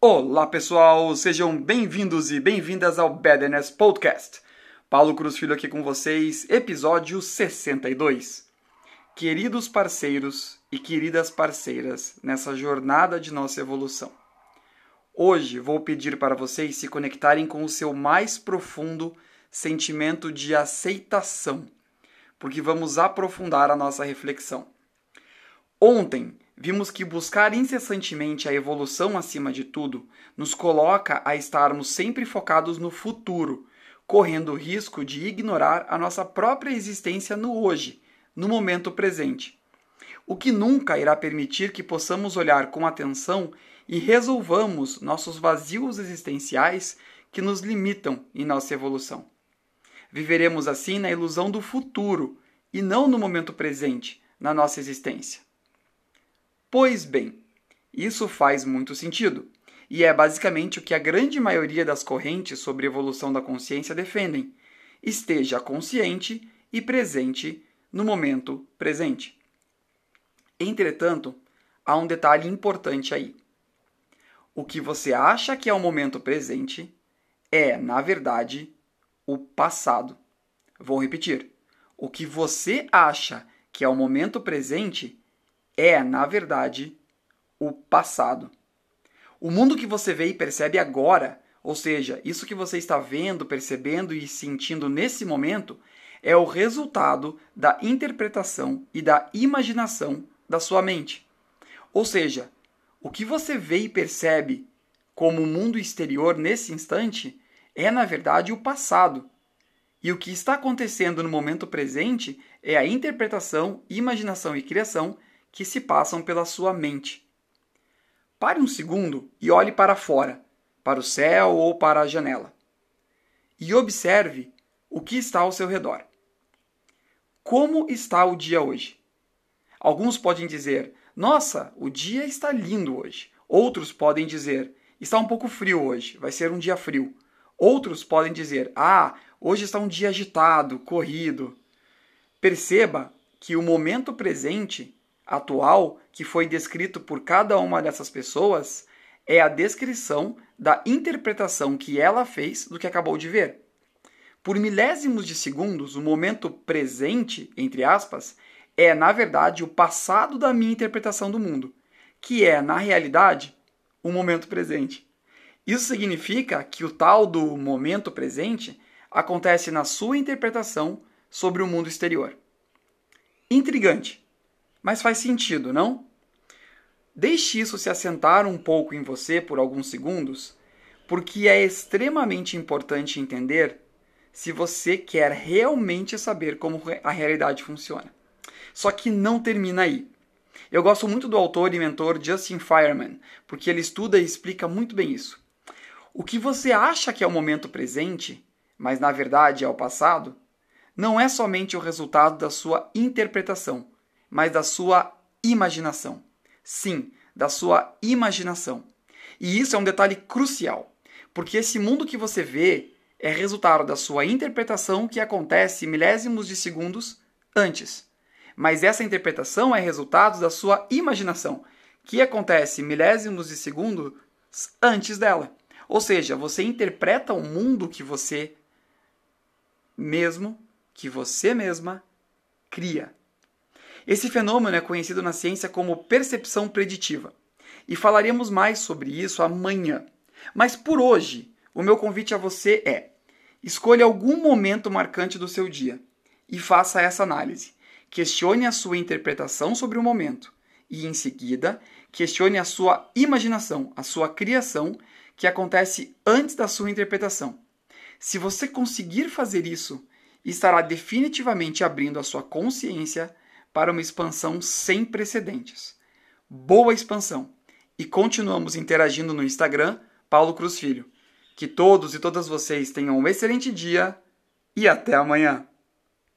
Olá pessoal, sejam bem-vindos e bem-vindas ao Badness Podcast. Paulo Cruz Filho aqui com vocês, episódio 62. Queridos parceiros e queridas parceiras nessa jornada de nossa evolução. Hoje vou pedir para vocês se conectarem com o seu mais profundo sentimento de aceitação, porque vamos aprofundar a nossa reflexão. Ontem vimos que buscar incessantemente a evolução acima de tudo nos coloca a estarmos sempre focados no futuro, correndo o risco de ignorar a nossa própria existência no hoje, no momento presente. O que nunca irá permitir que possamos olhar com atenção e resolvamos nossos vazios existenciais que nos limitam em nossa evolução. Viveremos assim na ilusão do futuro e não no momento presente, na nossa existência. Pois bem, isso faz muito sentido, e é basicamente o que a grande maioria das correntes sobre evolução da consciência defendem: esteja consciente e presente no momento presente. Entretanto, há um detalhe importante aí. O que você acha que é o momento presente é, na verdade, o passado. Vou repetir. O que você acha que é o momento presente é, na verdade, o passado. O mundo que você vê e percebe agora, ou seja, isso que você está vendo, percebendo e sentindo nesse momento, é o resultado da interpretação e da imaginação da sua mente. Ou seja, o que você vê e percebe como o mundo exterior nesse instante é, na verdade, o passado. E o que está acontecendo no momento presente é a interpretação, imaginação e criação que se passam pela sua mente. Pare um segundo e olhe para fora, para o céu ou para a janela. E observe o que está ao seu redor. Como está o dia hoje? Alguns podem dizer: Nossa, o dia está lindo hoje. Outros podem dizer: Está um pouco frio hoje, vai ser um dia frio. Outros podem dizer: Ah, hoje está um dia agitado, corrido. Perceba que o momento presente atual que foi descrito por cada uma dessas pessoas é a descrição da interpretação que ela fez do que acabou de ver. Por milésimos de segundos, o momento presente, entre aspas, é na verdade o passado da minha interpretação do mundo, que é, na realidade, o momento presente. Isso significa que o tal do momento presente acontece na sua interpretação sobre o mundo exterior. Intrigante, mas faz sentido, não? Deixe isso se assentar um pouco em você por alguns segundos, porque é extremamente importante entender se você quer realmente saber como a realidade funciona. Só que não termina aí. Eu gosto muito do autor e mentor Justin Fireman, porque ele estuda e explica muito bem isso. O que você acha que é o momento presente, mas na verdade é o passado, não é somente o resultado da sua interpretação, mas da sua imaginação. Sim, da sua imaginação. E isso é um detalhe crucial, porque esse mundo que você vê é resultado da sua interpretação que acontece milésimos de segundos antes. Mas essa interpretação é resultado da sua imaginação, que acontece milésimos de segundos antes dela. Ou seja, você interpreta o mundo que você mesmo, que você mesma cria. Esse fenômeno é conhecido na ciência como percepção preditiva. E falaremos mais sobre isso amanhã. Mas por hoje, o meu convite a você é: escolha algum momento marcante do seu dia e faça essa análise. Questione a sua interpretação sobre o momento e, em seguida, questione a sua imaginação, a sua criação que acontece antes da sua interpretação. Se você conseguir fazer isso, estará definitivamente abrindo a sua consciência para uma expansão sem precedentes. Boa expansão! E continuamos interagindo no Instagram, Paulo Cruz Filho. Que todos e todas vocês tenham um excelente dia e até amanhã!